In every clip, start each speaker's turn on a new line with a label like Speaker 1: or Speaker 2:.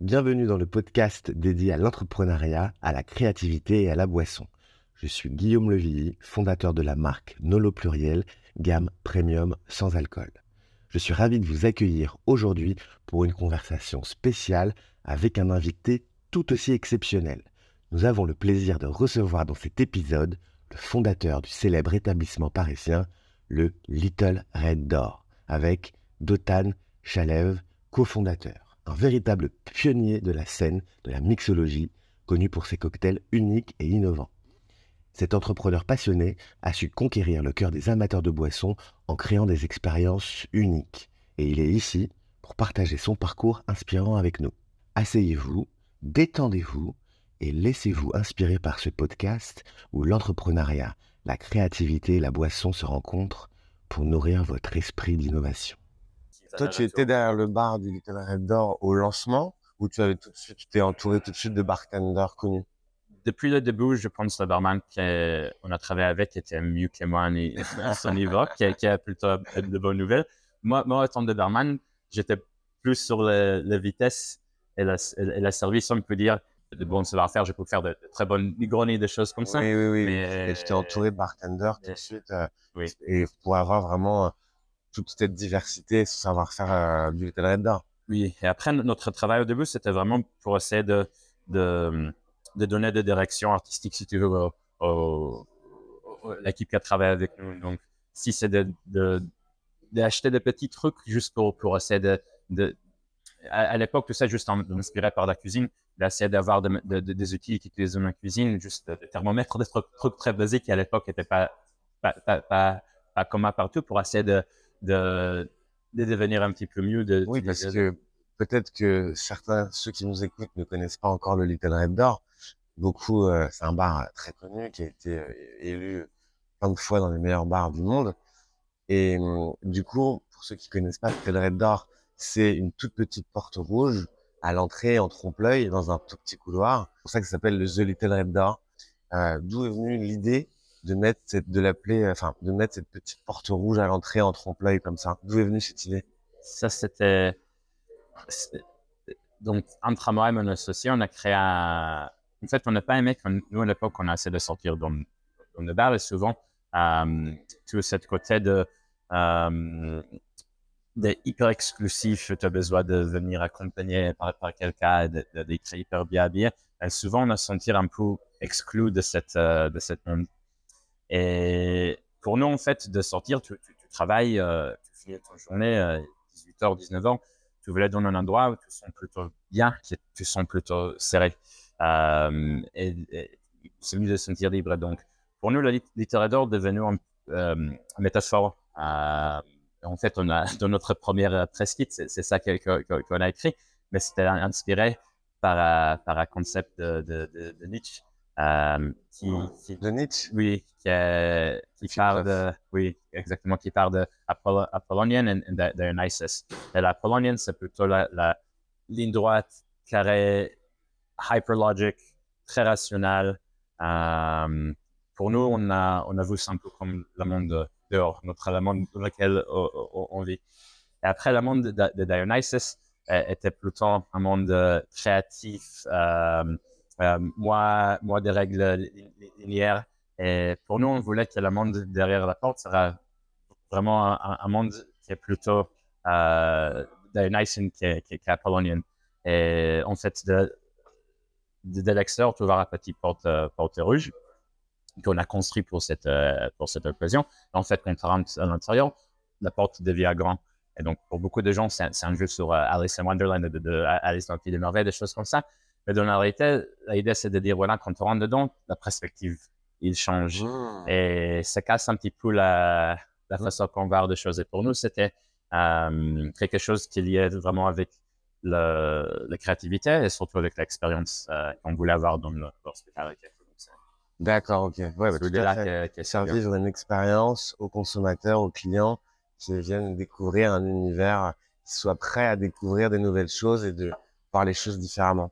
Speaker 1: Bienvenue dans le podcast dédié à l'entrepreneuriat, à la créativité et à la boisson. Je suis Guillaume Levilly, fondateur de la marque Nolo Pluriel, gamme premium sans alcool. Je suis ravi de vous accueillir aujourd'hui pour une conversation spéciale avec un invité tout aussi exceptionnel. Nous avons le plaisir de recevoir dans cet épisode le fondateur du célèbre établissement parisien, le Little Red Door, avec Dotan Chalev, cofondateur, un véritable pionnier de la scène de la mixologie, connu pour ses cocktails uniques et innovants. Cet entrepreneur passionné a su conquérir le cœur des amateurs de boissons en créant des expériences uniques. Et il est ici pour partager son parcours inspirant avec nous. Asseyez-vous, détendez-vous et laissez-vous inspirer par ce podcast où l'entrepreneuriat, la créativité et la boisson se rencontrent pour nourrir votre esprit d'innovation.
Speaker 2: Toi, tu étais derrière le bar du Little Red Door au lancement ou tu avais tout de suite, tu t'es entouré tout de suite de bartenders connus?
Speaker 3: Depuis le début, je pense que le barman qu'on a travaillé avec était mieux que moi à son niveau, qui, qui a plutôt de bonnes nouvelles. Moi, moi, en tant que barman, j'étais plus sur la, vitesse et la, et la service, on peut dire de bons savoir-faire, je peux faire de, très bonnes Negronis, des choses comme ça.
Speaker 2: Oui, oui, oui. Mais, et j'étais entouré de bartenders tout de suite. Euh, oui. Et pour avoir vraiment euh, toute cette diversité, ce savoir-faire euh, du Little Red
Speaker 3: Oui, et après, notre travail au début, c'était vraiment pour essayer de, de, de donner des directions artistiques, si tu veux, au, l'équipe qui a travaillé avec nous. Donc, si c'est de, d'acheter des petits trucs juste pour, pour essayer de, de à, l'époque, tout ça juste inspiré par la cuisine, d'essayer d'avoir des outils qui utilisent dans la cuisine, juste des thermomètres, des trucs, très basiques qui à l'époque n'étaient pas pas, pas, pas, communs partout pour essayer de, de, de, devenir un petit peu mieux. De,
Speaker 2: oui, parce que peut-être que certains, ceux qui nous écoutent, ne connaissent pas encore le Little Red Door. Beaucoup, euh, c'est un bar très connu qui a été euh, élu plein de fois dans les meilleurs bars du monde. Et hum, du coup, pour ceux qui connaissent pas le Little Red Door, c'est une toute petite porte rouge à l'entrée en trompe-l'œil dans un tout petit couloir. C'est pour ça que ça s'appelle le The Little Red Door. Euh, D'où est venue l'idée de mettre cette, de l'appeler, euh, enfin, de mettre cette petite porte rouge à l'entrée en trompe-l'œil comme ça. D'où est venue cette idée?
Speaker 3: Ça, c'était donc entre moi et mon associé, on a créé un. En fait, on n'a pas aimé quand nous à l'époque, on a essayé de sortir dans, le bar et souvent euh, tout ce côté de euh, des hyper exclusifs, tu as besoin de venir accompagner par, quelqu'un, d'être hyper bien habillé. Et souvent, on a senti un peu exclu de cette, euh, de cette monde. Et pour nous, en fait, de sortir, tu, travailles, euh, tu finis ton journée, euh, 18h, 19h, tu voulais dans un endroit où tu sens plutôt bien, tu sens plutôt serré. Euh, et, et c'est mieux de se sentir libre. Donc, pour nous, le littérature est devenu un, euh, métaphore. Euh, en fait, on a dans notre première press kit, c'est ça qu'on a écrit, mais c'était inspiré par, par un concept de, de, de, de Nietzsche. Euh,
Speaker 2: qui, qui, de Nietzsche?
Speaker 3: Oui, qui, euh, qui parle de, oui, exactement, qui parle de Apollonian et de, Dionysus. Et l'Apollonian, c'est plutôt la, la, ligne droite, carré, hyperlogic, très rationnel. Euh, pour nous, on a, on a vu ça un peu comme le monde dehors, notre monde dans lequel on, vit. Et après, le monde de, Dionysus euh, était plutôt un monde euh, créatif, euh, euh, moi, moi des règles linéaires. Et pour nous, on voulait que le monde derrière la porte sera vraiment un, monde qui est plutôt euh, Dionysian qui. Et en fait, de, de, l'extérieur, tu la petite porte, porte rouge qu'on a construit pour cette, euh, pour cette occasion. En fait, quand on rentre à l'intérieur, la porte devient grande. Et donc, pour beaucoup de gens, c'est un, jeu sur euh, Alice in Wonderland, de, de, Alice dans le Pays des Merveilles, des choses comme ça. Mais dans la réalité, l'idée, c'est de dire, voilà, quand on rentre dedans, la perspective, il change. Mmh. Et ça casse un petit peu la, la mmh. façon qu'on voit des choses. Et pour nous, c'était euh, quelque chose qui liait vraiment avec le, la créativité et surtout avec l'expérience euh, qu'on voulait avoir dans l'hospitalité.
Speaker 2: D'accord, ok. Ouais, bah, tout à fait. Servir une expérience aux consommateurs, aux clients qui viennent découvrir un univers, qui soient prêts à découvrir des nouvelles choses et de voir les choses différemment.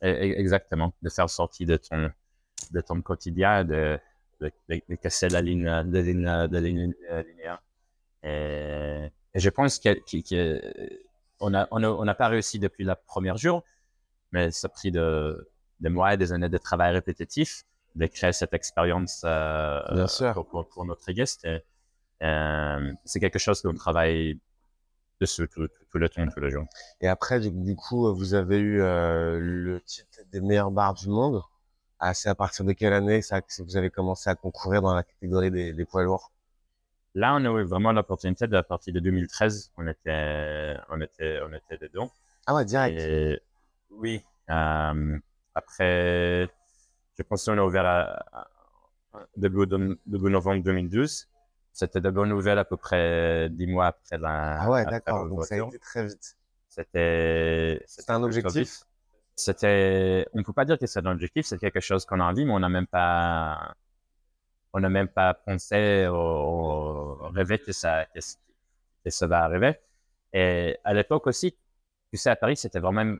Speaker 3: Exactement. De faire sortir de ton, de ton quotidien, de, de, de, casser la ligne, de ligne, de ligne linéaire. Et et je pense qu'on n'a on a, pas réussi depuis le premier jour, mais ça a pris de, des mois et des années de travail répétitif de créer cette expérience
Speaker 2: euh,
Speaker 3: pour, pour, notre guest. Euh, c'est quelque chose qu'on travaille dessus tout, le temps, tous les jours.
Speaker 2: Et après, du, coup, vous avez eu euh, le titre des meilleurs bars du monde. Ah, c'est à partir de quelle année ça, que vous avez commencé à concourir dans la catégorie des, des poids lourds?
Speaker 3: Là, on a eu vraiment l'opportunité de la partie de 2013. On était, on était, on était dedans.
Speaker 2: Ah ouais, direct.
Speaker 3: oui. Euh, après, je pense qu'on a ouvert à, début, début, novembre 2012. C'était de bonnes nouvelles à peu près dix mois après la.
Speaker 2: Ah ouais, d'accord. Donc ça a été très vite.
Speaker 3: C'était.
Speaker 2: C'était un objectif?
Speaker 3: C'était. On ne peut pas dire que c'est un objectif. C'est quelque chose qu'on a envie, mais on n'a même pas on n'a même pas pensé au, rêver que ça, que, ça va arriver. Et à l'époque aussi, tu sais, à Paris, c'était vraiment,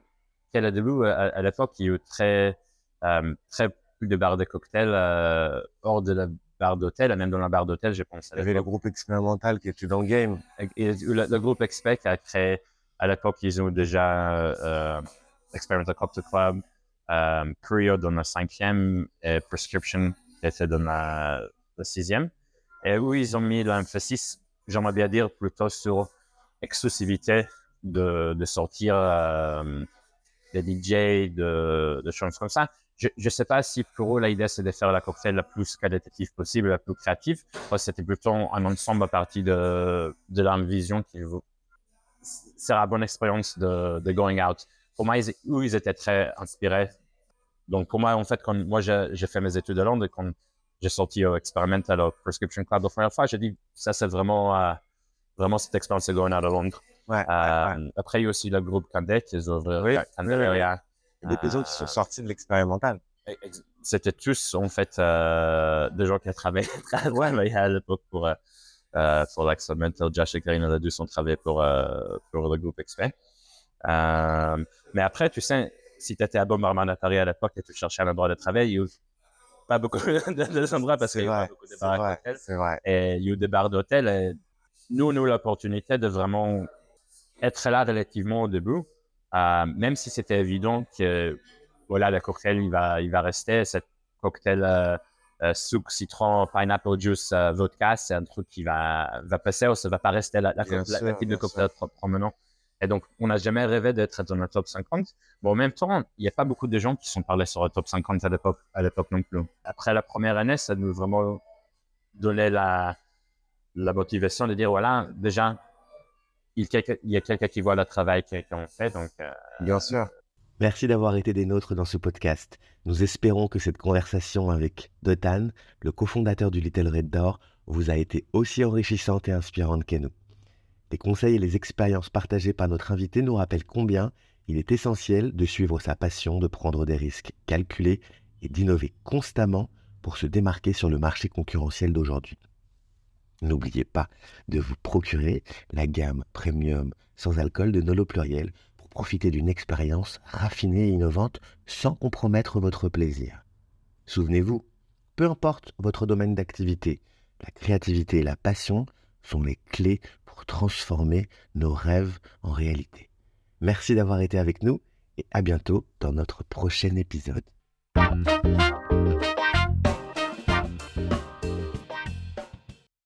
Speaker 3: quel début, à, à l'époque, il y a eu très, euh, très plus de bars de cocktails euh, hors de la barre d'hôtel, même dans la barre d'hôtel, je pense.
Speaker 2: Il y avait le groupe expérimental qui était dans le game.
Speaker 3: Et, le, groupe Expect a créé, à l'époque, ils ont déjà euh, Experimental Cocktail Club, euh, Curio dans le cinquième et Prescription était dans la, sixième. Et où ils ont mis l'emphasis, j'aimerais bien dire, plutôt sur exclusivité de, de sortir euh, des DJ, de, de choses comme ça. Je ne sais pas si pour eux, l'idée, c'est de faire la cocktail la plus qualitative possible, la plus créative. C'était plutôt un ensemble à partir de, de leur vision qui sera la bonne expérience de, de going out. Pour moi, ils, ils étaient très inspirés donc, pour moi, en fait, quand moi, j'ai fait mes études à Londres et quand j'ai sorti au Experimental au Prescription Club la première fois, j'ai dit, ça, c'est vraiment, euh, vraiment cette expérience de going out à Londres.
Speaker 2: Ouais, euh,
Speaker 3: Après, il y a aussi le groupe Candet qui ont
Speaker 2: ouvert oui, Des personnes qui sont sorties de l'expérimental.
Speaker 3: C'était tous, en fait, euh, des gens qui ont travaillé, travaillé à l'époque pour, euh, pour l'Experimental. Josh et Karine ont dû travailler pour, pour le groupe Expert. mais après, tu sais, si tu étais à Bomberman à Paris à l'époque et tu cherchais un endroit de travail, il a pas beaucoup d'endroits parce qu'il y a beaucoup de bars
Speaker 2: vrai.
Speaker 3: Et il y a des bars d'hôtel. Et nous, nous, l'opportunité de vraiment être là relativement au début, euh, même si c'était évident que voilà, le cocktail, il va, il va rester. Cette cocktail euh, euh sucre, citron, pineapple juice, euh, vodka, c'est un truc qui va, va passer ou ça va pas rester la, la, la, type de cocktail promenant. Et donc, on n'a jamais rêvé d'être dans le top 50. Bon, en même temps, il n'y a pas beaucoup de gens qui sont parlés sur le top 50 à l'époque, à l'époque non plus. Après la première année, ça nous vraiment donné la, la motivation de dire, voilà, déjà, il y a quelqu'un qui voit le travail qu'on fait. Donc, euh,
Speaker 2: Bien sûr.
Speaker 1: Merci d'avoir été des nôtres dans ce podcast. Nous espérons que cette conversation avec Dotan, le cofondateur du Little Red Door, vous a été aussi enrichissante et inspirante que nous. Les conseils et les expériences partagées par notre invité nous rappellent combien il est essentiel de suivre sa passion, de prendre des risques calculés et d'innover constamment pour se démarquer sur le marché concurrentiel d'aujourd'hui. N'oubliez pas de vous procurer la gamme premium sans alcool de Nolo Pluriel pour profiter d'une expérience raffinée et innovante sans compromettre votre plaisir. Souvenez-vous, peu importe votre domaine d'activité, la créativité et la passion sont les clés pour transformer nos rêves en réalité. Merci d'avoir été avec nous et à bientôt dans notre prochain épisode.